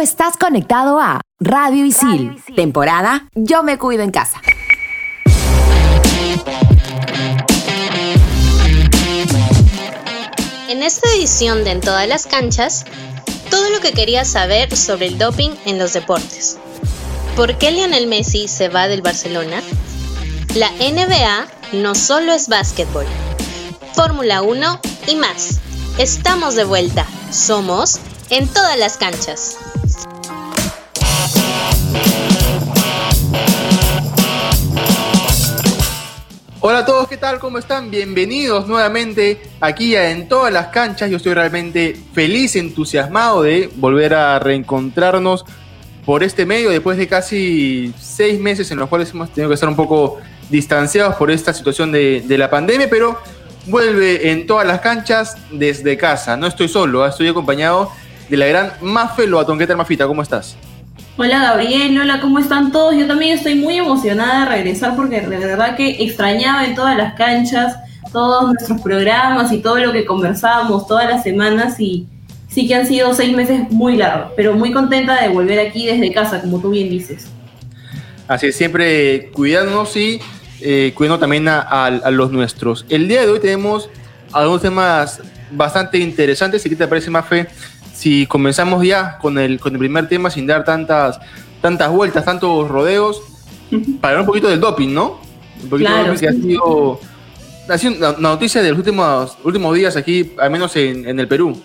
estás conectado a Radio Isil, temporada Yo me cuido en casa. En esta edición de En todas las canchas, todo lo que querías saber sobre el doping en los deportes. ¿Por qué Lionel Messi se va del Barcelona? La NBA no solo es básquetbol, Fórmula 1 y más. Estamos de vuelta. Somos en todas las canchas. Hola a todos, ¿qué tal? ¿Cómo están? Bienvenidos nuevamente aquí En todas las canchas. Yo estoy realmente feliz, entusiasmado de volver a reencontrarnos por este medio después de casi seis meses en los cuales hemos tenido que estar un poco distanciados por esta situación de, la pandemia, pero vuelve en todas las canchas desde casa. No estoy solo, estoy acompañado de la gran Mafe Loatón. ¿Qué tal, Mafita? ¿Cómo estás? Hola Gabriel, hola, ¿cómo están todos? Yo también estoy muy emocionada de regresar porque de verdad que extrañaba en todas las canchas todos nuestros programas y todo lo que conversábamos todas las semanas y sí que han sido seis meses muy largos, pero muy contenta de volver aquí desde casa, como tú bien dices. Así es, siempre cuidándonos y eh, cuidando también a, a, los nuestros. El día de hoy tenemos algunos temas bastante interesantes. ¿Y qué te parece, Mafe? Si comenzamos ya con el, con el primer tema sin dar tantas, tantas vueltas, tantos rodeos, para hablar un poquito del doping, ¿no? Un poquito claro, que ha sido, ha sido una noticia de los últimos, últimos días aquí, al menos en, en, el Perú.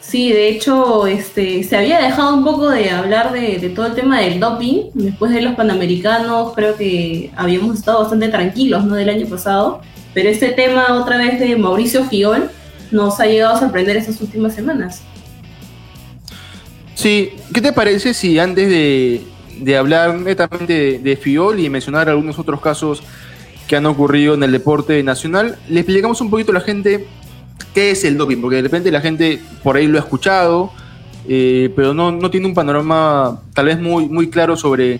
Sí, de hecho, este, se había dejado un poco de hablar de, de, todo el tema del doping. Después de los Panamericanos, creo que habíamos estado bastante tranquilos, ¿no? Del año pasado. Pero este tema, otra vez de Mauricio Fiol, nos ha llegado a sorprender estas últimas semanas. Sí, ¿qué te parece si antes de, de hablar netamente de, de, Fiol y mencionar algunos otros casos que han ocurrido en el deporte nacional, le explicamos un poquito a la gente qué es el doping? Porque de repente la gente por ahí lo ha escuchado, eh, pero no, no, tiene un panorama tal vez muy, muy claro sobre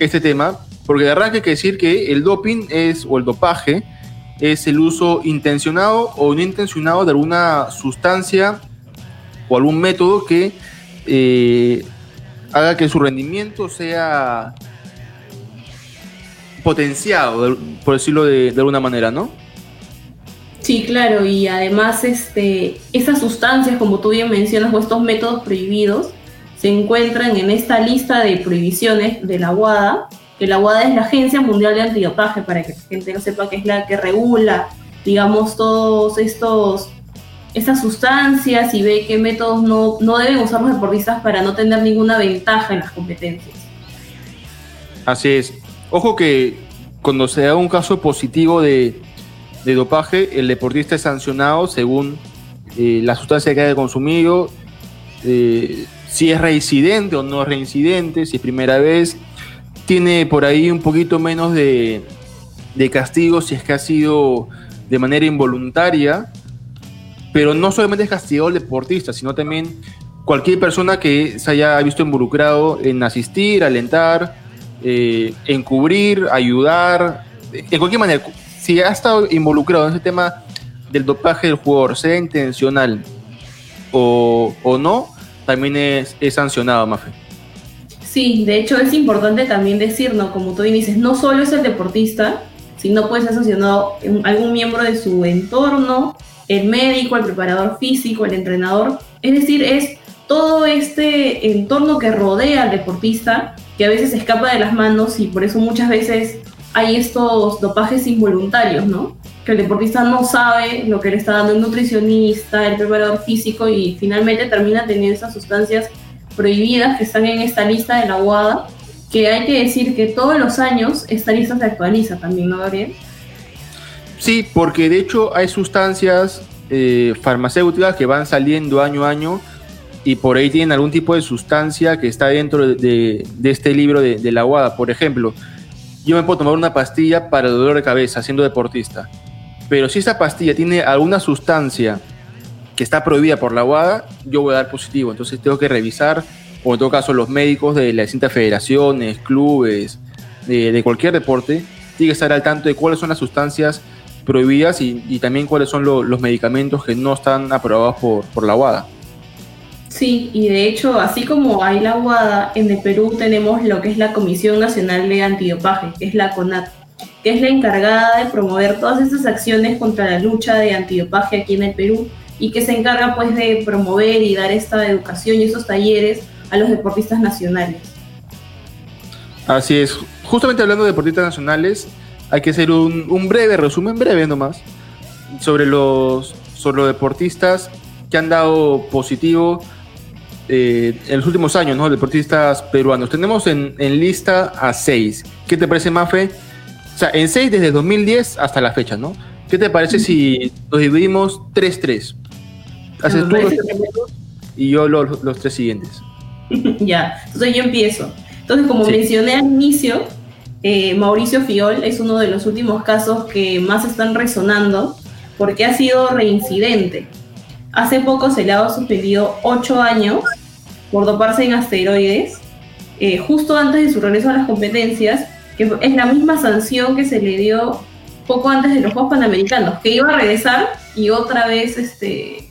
este tema. Porque de arranque hay que decir que el doping es, o el dopaje, es el uso intencionado o no intencionado de alguna sustancia o algún método que eh, haga que su rendimiento sea potenciado, por decirlo de, alguna manera, ¿no? Sí, claro, y además este, esas sustancias, como tú bien mencionas, o estos métodos prohibidos, se encuentran en esta lista de prohibiciones de la WADA, que la WADA es la Agencia Mundial de Antidopaje, para que la gente no sepa que es la que regula, digamos, todos estos estas sustancias y ve qué métodos no, no deben usar los deportistas para no tener ninguna ventaja en las competencias. Así es. Ojo que cuando se da un caso positivo de, de dopaje, el deportista es sancionado según eh, la sustancia que haya consumido, eh, si es reincidente o no es reincidente, si es primera vez. Tiene por ahí un poquito menos de, de castigo si es que ha sido de manera involuntaria pero no solamente es castigado el deportista, sino también cualquier persona que se haya visto involucrado en asistir, alentar, eh, encubrir, ayudar, en cualquier manera, si ha estado involucrado en ese tema del dopaje del jugador, sea intencional o, o no, también es, es sancionado, Mafe. Sí, de hecho es importante también decir, ¿no? Como tú dices, no solo es el deportista, sino puede ser sancionado algún miembro de su entorno, el médico, el preparador físico, el entrenador. Es decir, es todo este entorno que rodea al deportista que a veces escapa de las manos y por eso muchas veces hay estos dopajes involuntarios, ¿no? Que el deportista no sabe lo que le está dando el nutricionista, el preparador físico y finalmente termina teniendo esas sustancias prohibidas que están en esta lista de la UADA, que hay que decir que todos los años esta lista se actualiza también, ¿no, Gabriel? Sí, porque de hecho hay sustancias eh, farmacéuticas que van saliendo año a año y por ahí tienen algún tipo de sustancia que está dentro de, este libro de, de, la UADA. Por ejemplo, yo me puedo tomar una pastilla para el dolor de cabeza siendo deportista, pero si esa pastilla tiene alguna sustancia que está prohibida por la UADA, yo voy a dar positivo. Entonces tengo que revisar, o en todo caso los médicos de las distintas federaciones, clubes, de, de cualquier deporte, tienen que estar al tanto de cuáles son las sustancias prohibidas y, y también cuáles son lo, los medicamentos que no están aprobados por, por la UADA. Sí, y de hecho, así como hay la UADA, en el Perú tenemos lo que es la Comisión Nacional de Antidopaje, que es la CONAT, que es la encargada de promover todas estas acciones contra la lucha de antidopaje aquí en el Perú y que se encarga pues de promover y dar esta educación y estos talleres a los deportistas nacionales. Así es. Justamente hablando de deportistas nacionales, hay que hacer un, breve resumen, breve nomás, sobre los, sobre los deportistas que han dado positivo eh, en los últimos años, ¿no? Deportistas peruanos. Tenemos en, lista a seis. ¿Qué te parece, Mafe? O sea, en seis desde 2010 hasta la fecha, ¿no? ¿Qué te parece si nos dividimos 3-3? Haces tú los y yo los, los tres siguientes. ya, entonces yo empiezo. Entonces, como mencioné al inicio, eh, Mauricio Fiol es uno de los últimos casos que más están resonando porque ha sido reincidente. Hace poco se le ha suspendido 8 años por doparse en asteroides, eh, justo antes de su regreso a las competencias, que es la misma sanción que se le dio poco antes de los Juegos Panamericanos, que iba a regresar y otra vez este,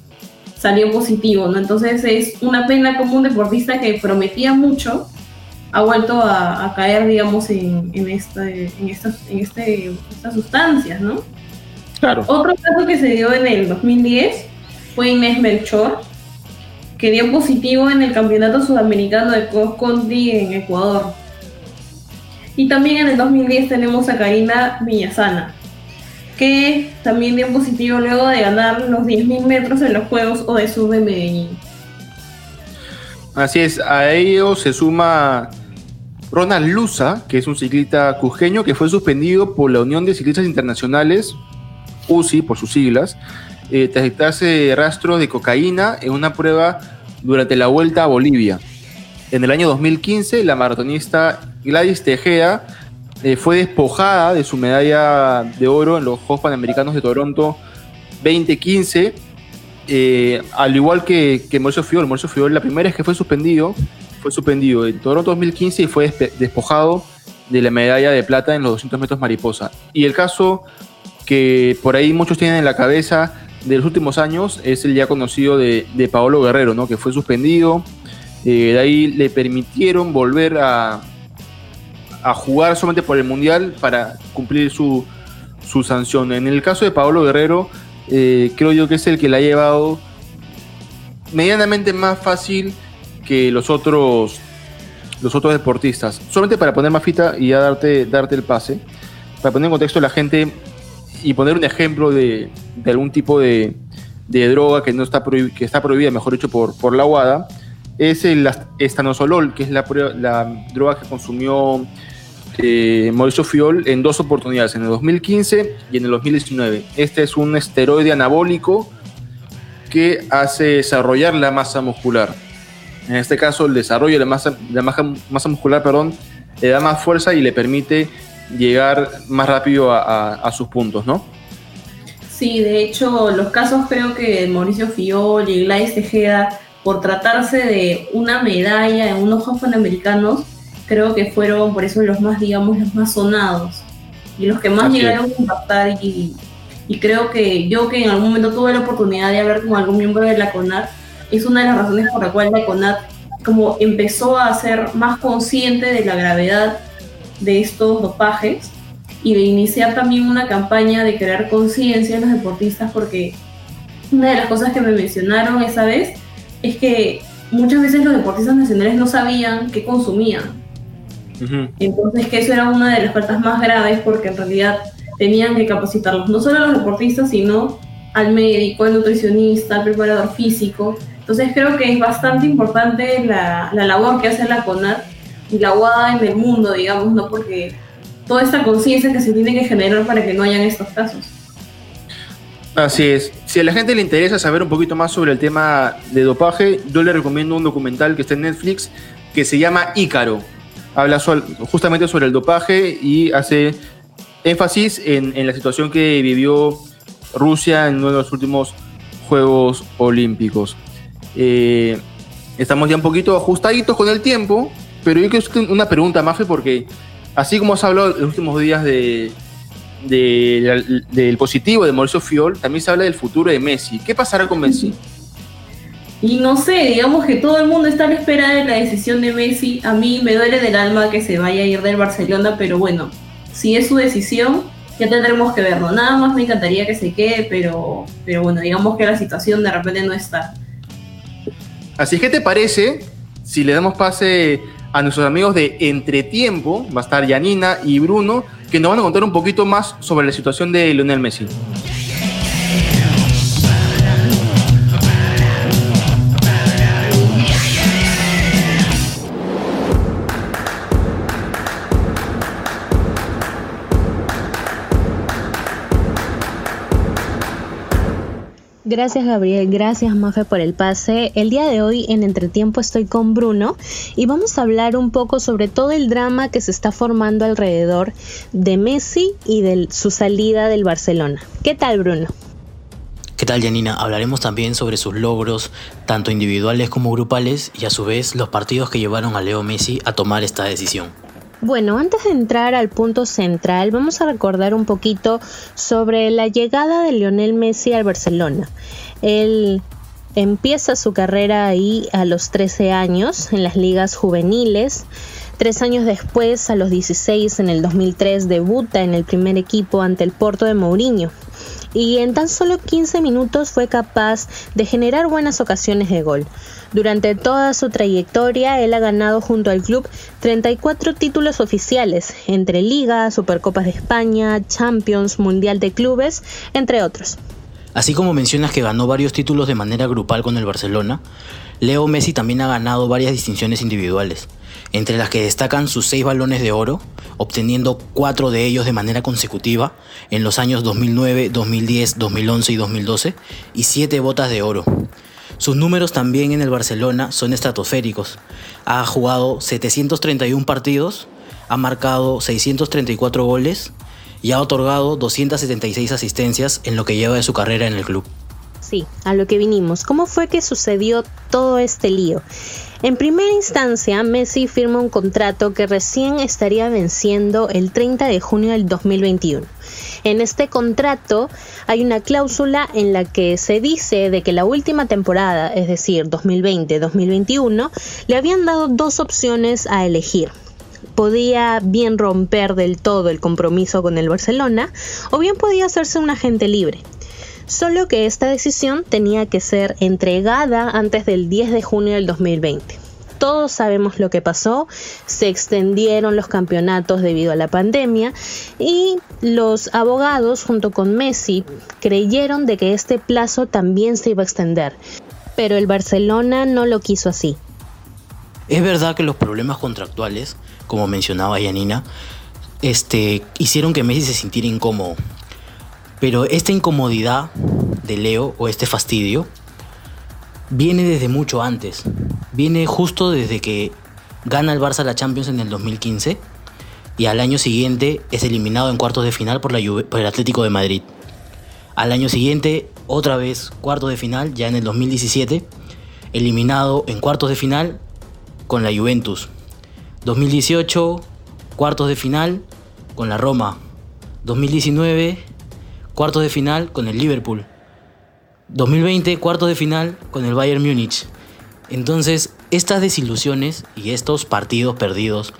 salió positivo, ¿no? Entonces es una pena como un deportista que prometía mucho ha vuelto a, caer, digamos, en, en, este, en, estas, en este, estas sustancias, ¿no? Claro. Otro caso que se dio en el 2010 fue Inés Melchor, que dio positivo en el Campeonato Sudamericano de Cross Country en Ecuador. Y también en el 2010 tenemos a Karina Viñazana, que también dio positivo luego de ganar los 10.000 metros en los Juegos o de Sub de Medellín. Así es, a ello se suma Ronald Luza, que es un ciclista cujeño que fue suspendido por la Unión de Ciclistas Internacionales, UCI por sus siglas, eh, tras detectarse rastro de cocaína en una prueba durante la Vuelta a Bolivia. En el año 2015, la maratonista Gladys Tejeda eh, fue despojada de su medalla de oro en los Juegos Panamericanos de Toronto 2015, eh, al igual que, que Mauricio Fiol. Fiol, la primera vez que fue suspendido, fue suspendido en Toronto 2015 y fue despojado de la medalla de plata en los 200 metros mariposa. Y el caso que por ahí muchos tienen en la cabeza de los últimos años es el ya conocido de, Paolo Guerrero, ¿no? que fue suspendido. Eh, de ahí le permitieron volver a, a jugar solamente por el Mundial para cumplir su sanción. En el caso de Paolo Guerrero, eh, creo yo que es el que le ha llevado medianamente más fácil que los otros los otros deportistas. Solamente para poner más fita y ya darte, darte el pase, para poner en contexto a la gente y poner un ejemplo de, algún tipo de, droga que no está que está prohibida, mejor dicho, por, por la UADA, es el estanosolol, que es la, la droga que consumió eh, Mauricio Fiol en dos oportunidades, en el 2015 y en el 2019. Este es un esteroide anabólico que hace desarrollar la masa muscular en este caso, el desarrollo de la masa, la masa, muscular perdón, le da más fuerza y le permite llegar más rápido a, sus puntos, ¿no? Sí, de hecho, los casos creo que Mauricio Fiol y Gladys Tejeda, por tratarse de una medalla en unos Juegos Panamericanos, creo que fueron por eso los más, digamos, los más sonados y los que más llegaron a impactar y, y, creo que yo que en algún momento tuve la oportunidad de hablar con algún miembro de la CONAR, es una de las razones por la cual la CONAT como empezó a ser más consciente de la gravedad de estos dopajes y de iniciar también una campaña de crear conciencia en los deportistas porque una de las cosas que me mencionaron esa vez es que muchas veces los deportistas nacionales no sabían qué consumían. Entonces que eso era una de las faltas más graves porque en realidad tenían que capacitarlos, no solo a los deportistas, sino al médico, al nutricionista, al preparador físico, entonces creo que es bastante importante la, labor que hace la CONAT y la UADA en el mundo, digamos, ¿no? Porque toda esta conciencia que se tiene que generar para que no hayan estos casos. Así es. Si a la gente le interesa saber un poquito más sobre el tema de dopaje, yo le recomiendo un documental que está en Netflix que se llama Ícaro. Habla justamente sobre el dopaje y hace énfasis en, en, la situación que vivió Rusia en uno de los últimos Juegos Olímpicos. Eh, estamos ya un poquito ajustaditos con el tiempo, pero yo quiero una pregunta, Mafe, porque así como has hablado en los últimos días de, del positivo de Mauricio Fiol, también se habla del futuro de Messi. ¿Qué pasará con Messi? Y no sé, digamos que todo el mundo está a la espera de la decisión de Messi. A mí me duele del alma que se vaya a ir del Barcelona, pero bueno, si es su decisión, ya tendremos que verlo. Nada más me encantaría que se quede, pero, pero bueno, digamos que la situación de repente no está. Así que, ¿te parece si le damos pase a nuestros amigos de Entretiempo? Va a estar Yanina y Bruno, que nos van a contar un poquito más sobre la situación de Lionel Messi. Gracias Gabriel, gracias Mafe por el pase. El día de hoy en Entretiempo estoy con Bruno y vamos a hablar un poco sobre todo el drama que se está formando alrededor de Messi y de su salida del Barcelona. ¿Qué tal Bruno? ¿Qué tal Janina? Hablaremos también sobre sus logros, tanto individuales como grupales, y a su vez los partidos que llevaron a Leo Messi a tomar esta decisión. Bueno, antes de entrar al punto central, vamos a recordar un poquito sobre la llegada de Lionel Messi al Barcelona. Él empieza su carrera ahí a los 13 años en las ligas juveniles. Tres años después, a los 16, en el 2003, debuta en el primer equipo ante el Porto de Mourinho y en tan solo 15 minutos fue capaz de generar buenas ocasiones de gol. Durante toda su trayectoria, él ha ganado junto al club 34 títulos oficiales, entre Liga, Supercopas de España, Champions, Mundial de Clubes, entre otros. Así como mencionas que ganó varios títulos de manera grupal con el Barcelona, Leo Messi también ha ganado varias distinciones individuales, entre las que destacan sus seis balones de oro, obteniendo cuatro de ellos de manera consecutiva en los años 2009, 2010, 2011 y 2012, y siete botas de oro. Sus números también en el Barcelona son estratosféricos. Ha jugado 731 partidos, ha marcado 634 goles y ha otorgado 276 asistencias en lo que lleva de su carrera en el club. Sí, a lo que vinimos. ¿Cómo fue que sucedió todo este lío? En primera instancia, Messi firma un contrato que recién estaría venciendo el 30 de junio del 2021. En este contrato hay una cláusula en la que se dice de que la última temporada, es decir, 2020-2021, le habían dado dos opciones a elegir podía bien romper del todo el compromiso con el Barcelona o bien podía hacerse un agente libre. Solo que esta decisión tenía que ser entregada antes del 10 de junio del 2020 todos sabemos lo que pasó, se extendieron los campeonatos debido a la pandemia y los abogados junto con Messi creyeron de que este plazo también se iba a extender, pero el Barcelona no lo quiso así. Es verdad que los problemas contractuales, como mencionaba Yanina, este, hicieron que Messi se sintiera incómodo. Pero esta incomodidad de Leo o este fastidio viene desde mucho antes. Viene justo desde que gana el Barça la Champions en el 2015 y al año siguiente es eliminado en cuartos de final por, la por el Atlético de Madrid. Al año siguiente, otra vez cuartos de final, ya en el 2017, eliminado en cuartos de final con la Juventus. 2018, cuartos de final con la Roma. 2019, cuartos de final con el Liverpool. 2020, cuartos de final con el Bayern Múnich. Entonces, estas desilusiones y estos partidos perdidos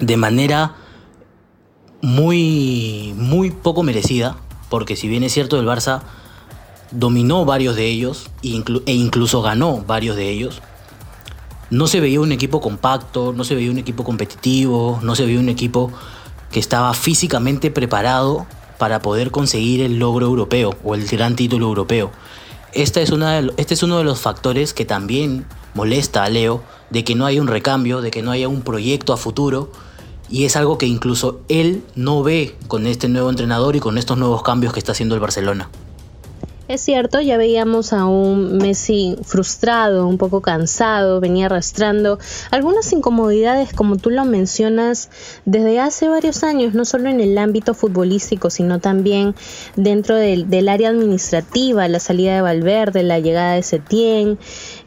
de manera muy, muy poco merecida, porque si bien es cierto, el Barça dominó varios de ellos e incluso ganó varios de ellos, no se veía un equipo compacto, no se veía un equipo competitivo, no se veía un equipo que estaba físicamente preparado para poder conseguir el logro europeo o el gran título europeo. Esta es una este es uno de los factores que también molesta a Leo, de que no haya un recambio, de que no haya un proyecto a futuro, y es algo que incluso él no ve con este nuevo entrenador y con estos nuevos cambios que está haciendo el Barcelona. Es cierto, ya veíamos a un Messi frustrado, un poco cansado, venía arrastrando algunas incomodidades, como tú lo mencionas, desde hace varios años, no solo en el ámbito futbolístico, sino también dentro del, área administrativa, la salida de Valverde, la llegada de Setién.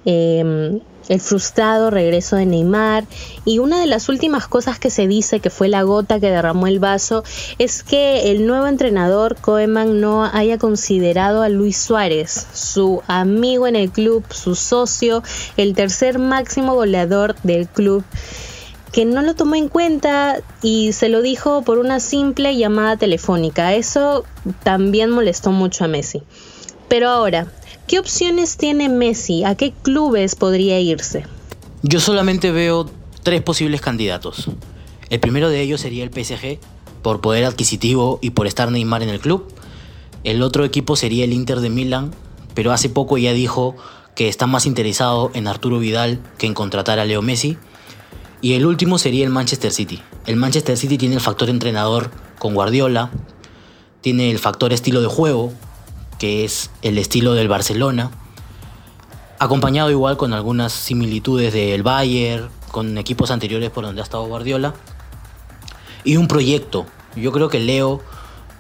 Em, el frustrado regreso de Neymar y una de las últimas cosas que se dice que fue la gota que derramó el vaso es que el nuevo entrenador Koeman no haya considerado a Luis Suárez, su amigo en el club, su socio, el tercer máximo goleador del club que no lo tomó en cuenta y se lo dijo por una simple llamada telefónica. Eso también molestó mucho a Messi. Pero ahora, ¿Qué opciones tiene Messi? ¿A qué clubes podría irse? Yo solamente veo tres posibles candidatos. El primero de ellos sería el PSG, por poder adquisitivo y por estar Neymar en el club. El otro equipo sería el Inter de Milán, pero hace poco ya dijo que está más interesado en Arturo Vidal que en contratar a Leo Messi. Y el último sería el Manchester City. El Manchester City tiene el factor entrenador con Guardiola, tiene el factor estilo de juego que es el estilo del Barcelona, acompañado igual con algunas similitudes del Bayern, con equipos anteriores por donde ha estado Guardiola, y un proyecto. Yo creo que Leo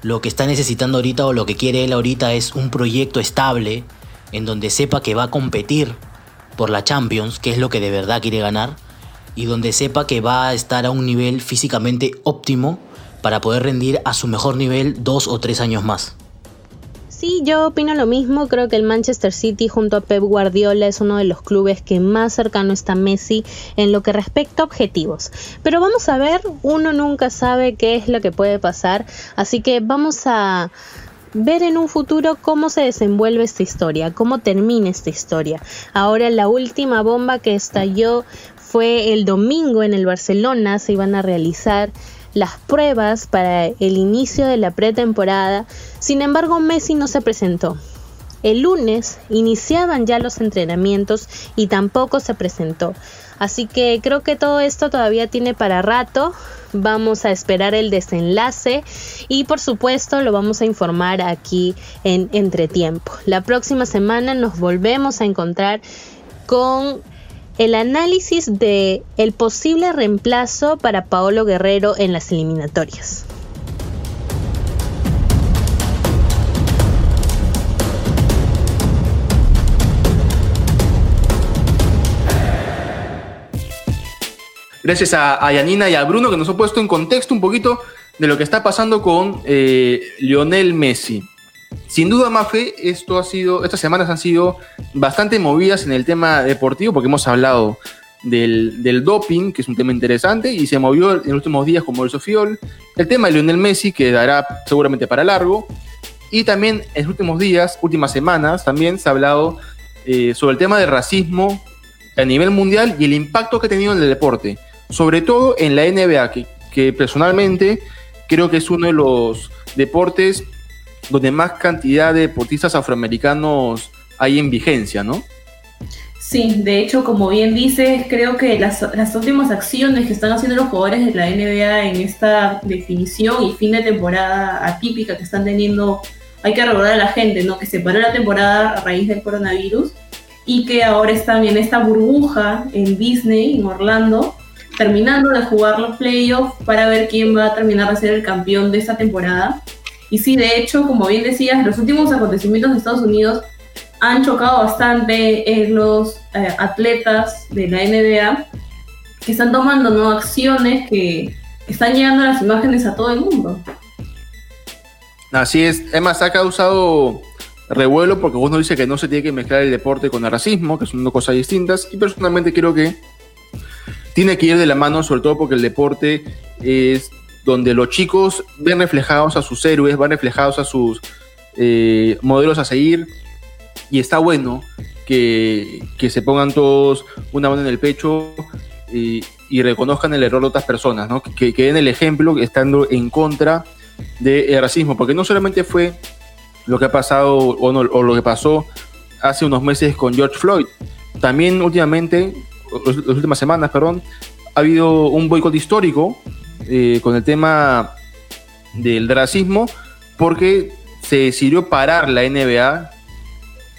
lo que está necesitando ahorita o lo que quiere él ahorita es un proyecto estable en donde sepa que va a competir por la Champions, que es lo que de verdad quiere ganar, y donde sepa que va a estar a un nivel físicamente óptimo para poder rendir a su mejor nivel dos o tres años más. Sí, yo opino lo mismo. Creo que el Manchester City junto a Pep Guardiola es uno de los clubes que más cercano está Messi en lo que respecta a objetivos. Pero vamos a ver, uno nunca sabe qué es lo que puede pasar. Así que vamos a ver en un futuro cómo se desenvuelve esta historia, cómo termina esta historia. Ahora la última bomba que estalló fue el domingo en el Barcelona, se iban a realizar las pruebas para el inicio de la pretemporada, sin embargo Messi no se presentó. El lunes iniciaban ya los entrenamientos y tampoco se presentó. Así que creo que todo esto todavía tiene para rato. Vamos a esperar el desenlace y por supuesto lo vamos a informar aquí en Entretiempo. La próxima semana nos volvemos a encontrar con el análisis de el posible reemplazo para Paolo Guerrero en las eliminatorias. Gracias a, Yanina y a Bruno que nos ha puesto en contexto un poquito de lo que está pasando con eh, Lionel Messi. Sin duda, Mafe, esto ha sido, estas semanas han sido bastante movidas en el tema deportivo porque hemos hablado del, doping, que es un tema interesante, y se movió en los últimos días con Mauricio Fiol, el tema de Lionel Messi, que dará seguramente para largo, y también en los últimos días, últimas semanas, también se ha hablado eh, sobre el tema del racismo a nivel mundial y el impacto que ha tenido en el deporte, sobre todo en la NBA, que, que personalmente creo que es uno de los deportes donde más cantidad de deportistas afroamericanos hay en vigencia, ¿no? Sí, de hecho, como bien dices, creo que las, últimas acciones que están haciendo los jugadores de la NBA en esta definición y fin de temporada atípica que están teniendo, hay que recordar a la gente, ¿no? Que se paró la temporada a raíz del coronavirus y que ahora están en esta burbuja en Disney, en Orlando, terminando de jugar los playoffs para ver quién va a terminar de ser el campeón de esta temporada. Y sí, de hecho, como bien decías, los últimos acontecimientos de Estados Unidos han chocado bastante en los eh, atletas de la NBA que están tomando ¿no? acciones que están llegando las imágenes a todo el mundo. Así es, además ha causado revuelo porque uno dice que no se tiene que mezclar el deporte con el racismo, que son dos cosas distintas, y personalmente creo que tiene que ir de la mano, sobre todo porque el deporte es donde los chicos ven reflejados a sus héroes, van reflejados a sus eh, modelos a seguir, y está bueno que, se pongan todos una mano en el pecho y, reconozcan el error de otras personas, ¿no? que, den el ejemplo estando en contra del racismo, porque no solamente fue lo que ha pasado o lo que pasó hace unos meses con George Floyd, también últimamente, las últimas semanas, perdón, ha habido un boicot histórico eh, con el tema del racismo porque se decidió parar la NBA.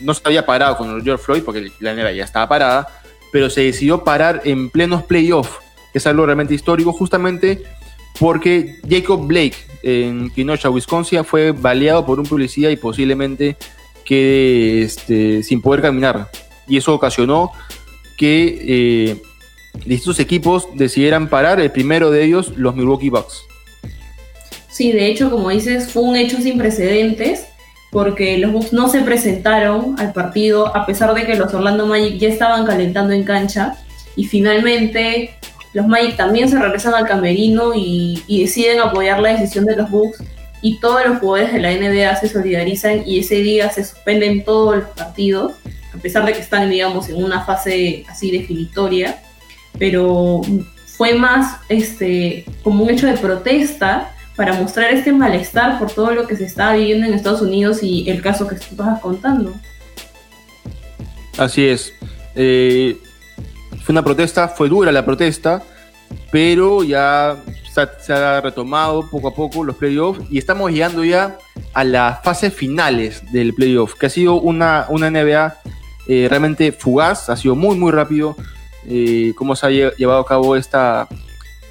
No se había parado con George Floyd porque la NBA ya estaba parada, pero se decidió parar en plenos playoffs, que es algo realmente histórico, justamente porque Jacob Blake en Kenosha, Wisconsin, fue baleado por un policía y posiblemente quede este, sin poder caminar. Y eso ocasionó que eh, distintos equipos decidieran parar, el primero de ellos, los Milwaukee Bucks. Sí, de hecho, como dices, fue un hecho sin precedentes porque los Bucks no se presentaron al partido a pesar de que los Orlando Magic ya estaban calentando en cancha y finalmente los Magic también se regresan al camerino y, deciden apoyar la decisión de los Bucks y todos los jugadores de la NBA se solidarizan y ese día se suspenden todos los partidos a pesar de que están digamos en una fase así definitoria pero fue más este como un hecho de protesta para mostrar este malestar por todo lo que se estaba viviendo en Estados Unidos y el caso que estás contando. Así es. Eh, fue una protesta, fue dura la protesta, pero ya se ha, retomado poco a poco los playoffs y estamos llegando ya a las fases finales del playoff, que ha sido una, una NBA eh, realmente fugaz, ha sido muy, muy rápido eh, cómo se ha llevado a cabo esta,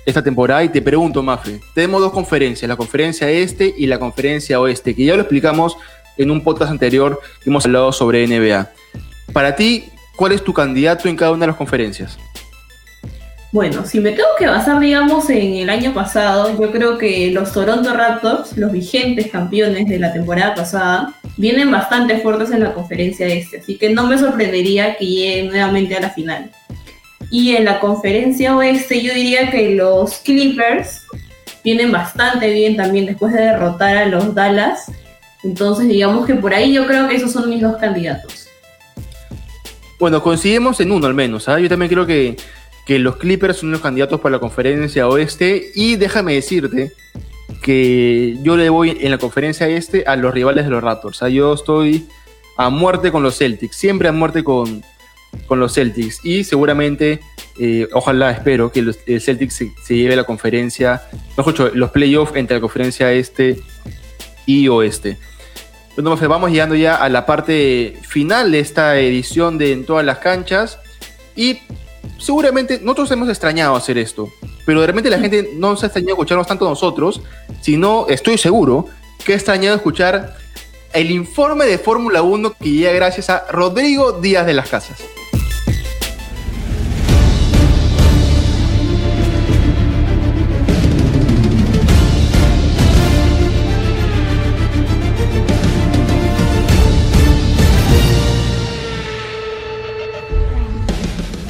esta temporada y te pregunto, Mafe, tenemos dos conferencias, la conferencia este y la conferencia oeste, que ya lo explicamos en un podcast anterior que hemos hablado sobre NBA. Para ti, ¿cuál es tu candidato en cada una de las conferencias? Bueno, si me tengo que basar, digamos, en el año pasado, yo creo que los Toronto Raptors, los vigentes campeones de la temporada pasada, vienen bastante fuertes en la conferencia este, así que no me sorprendería que lleguen nuevamente a la final. Y en la conferencia oeste yo diría que los Clippers vienen bastante bien también después de derrotar a los Dallas. Entonces digamos que por ahí yo creo que esos son mis dos candidatos. Bueno, coincidimos en uno al menos. ¿ah? Yo también creo que, los Clippers son los candidatos para la conferencia oeste. Y déjame decirte que yo le voy en la conferencia este a los rivales de los Raptors. ¿ah? Yo estoy a muerte con los Celtics, siempre a muerte con, con los Celtics y seguramente, eh, ojalá, espero que los, el Celtics se, lleve la conferencia, mejor dicho, los playoffs entre la conferencia este y oeste. Bueno, vamos llegando ya a la parte final de esta edición de En todas las canchas y seguramente nosotros hemos extrañado hacer esto, pero de repente la gente no se ha extrañado escucharnos tanto nosotros, sino estoy seguro que ha extrañado escuchar el informe de Fórmula 1 que llega gracias a Rodrigo Díaz de las Casas.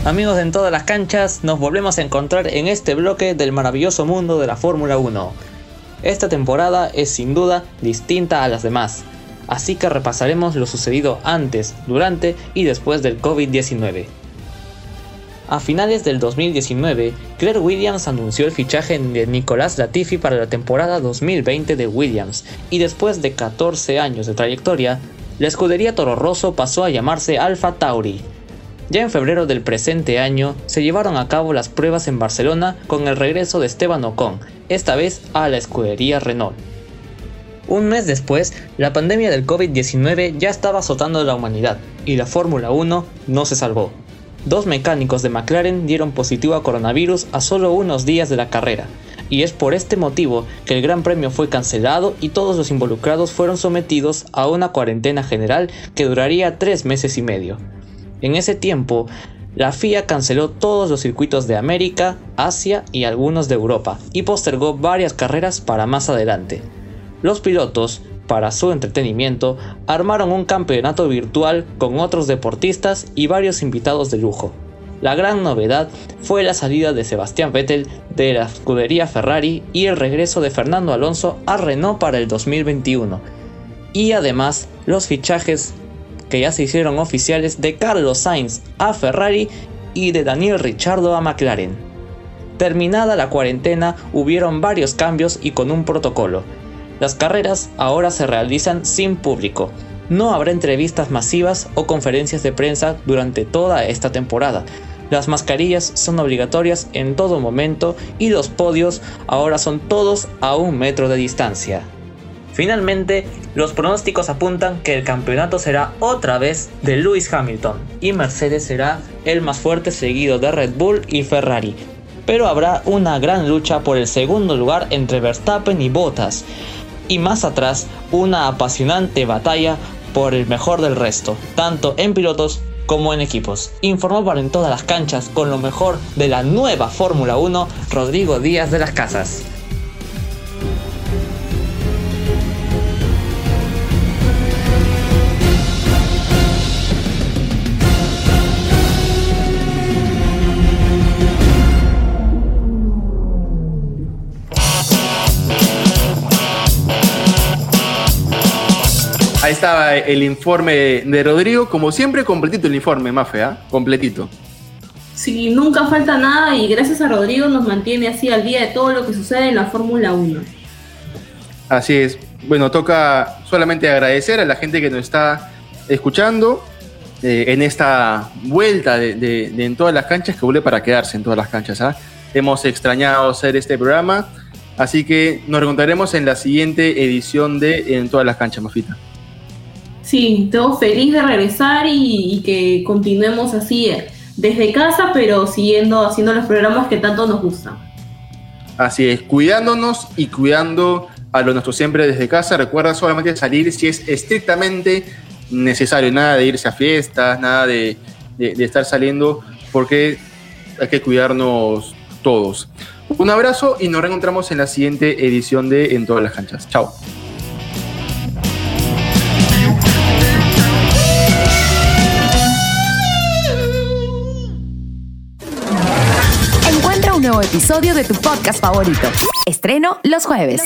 Amigos de en todas las canchas, nos volvemos a encontrar en este bloque del maravilloso mundo de la Fórmula 1. Esta temporada es sin duda distinta a las demás, así que repasaremos lo sucedido antes, durante y después del COVID-19. A finales del 2019, Claire Williams anunció el fichaje de Nicolás Latifi para la temporada 2020 de Williams, y después de 14 años de trayectoria, la escudería Toro Rosso pasó a llamarse Alfa Tauri, ya en febrero del presente año se llevaron a cabo las pruebas en Barcelona con el regreso de Esteban Ocon, esta vez a la escudería Renault. Un mes después, la pandemia del COVID-19 ya estaba azotando a la humanidad y la Fórmula 1 no se salvó. Dos mecánicos de McLaren dieron positivo a coronavirus a solo unos días de la carrera, y es por este motivo que el Gran Premio fue cancelado y todos los involucrados fueron sometidos a una cuarentena general que duraría tres meses y medio. En ese tiempo, la FIA canceló todos los circuitos de América, Asia y algunos de Europa, y postergó varias carreras para más adelante. Los pilotos, para su entretenimiento, armaron un campeonato virtual con otros deportistas y varios invitados de lujo. La gran novedad fue la salida de Sebastián Vettel de la escudería Ferrari y el regreso de Fernando Alonso a Renault para el 2021. Y además los fichajes que ya se hicieron oficiales de Carlos Sainz a Ferrari y de Daniel Ricciardo a McLaren. Terminada la cuarentena hubieron varios cambios y con un protocolo. Las carreras ahora se realizan sin público. No habrá entrevistas masivas o conferencias de prensa durante toda esta temporada. Las mascarillas son obligatorias en todo momento y los podios ahora son todos a un metro de distancia. Finalmente, los pronósticos apuntan que el campeonato será otra vez de Lewis Hamilton y Mercedes será el más fuerte seguido de Red Bull y Ferrari. Pero habrá una gran lucha por el segundo lugar entre Verstappen y Bottas. Y más atrás, una apasionante batalla por el mejor del resto, tanto en pilotos como en equipos. Informó para en todas las canchas con lo mejor de la nueva Fórmula 1, Rodrigo Díaz de las Casas. Ahí estaba el informe de Rodrigo, como siempre, completito el informe, Mafe, ¿ah? Completito. Sí, nunca falta nada y gracias a Rodrigo nos mantiene así al día de todo lo que sucede en la Fórmula 1. Así es. Bueno, toca solamente agradecer a la gente que nos está escuchando eh, en esta vuelta de, de- de en todas las canchas que vuelve para quedarse en todas las canchas. ¿ah? Hemos extrañado hacer este programa, así que nos reencontraremos en la siguiente edición de En todas las canchas, Mafita. Sí, estoy feliz de regresar y, que continuemos así eh, desde casa, pero siguiendo haciendo los programas que tanto nos gustan. Así es, cuidándonos y cuidando a lo nuestro siempre desde casa. Recuerda solamente salir si es estrictamente necesario, nada de irse a fiestas, nada de- de estar saliendo, porque hay que cuidarnos todos. Un abrazo y nos reencontramos en la siguiente edición de En todas las canchas. Chao. Episodio de tu podcast favorito. Estreno los jueves.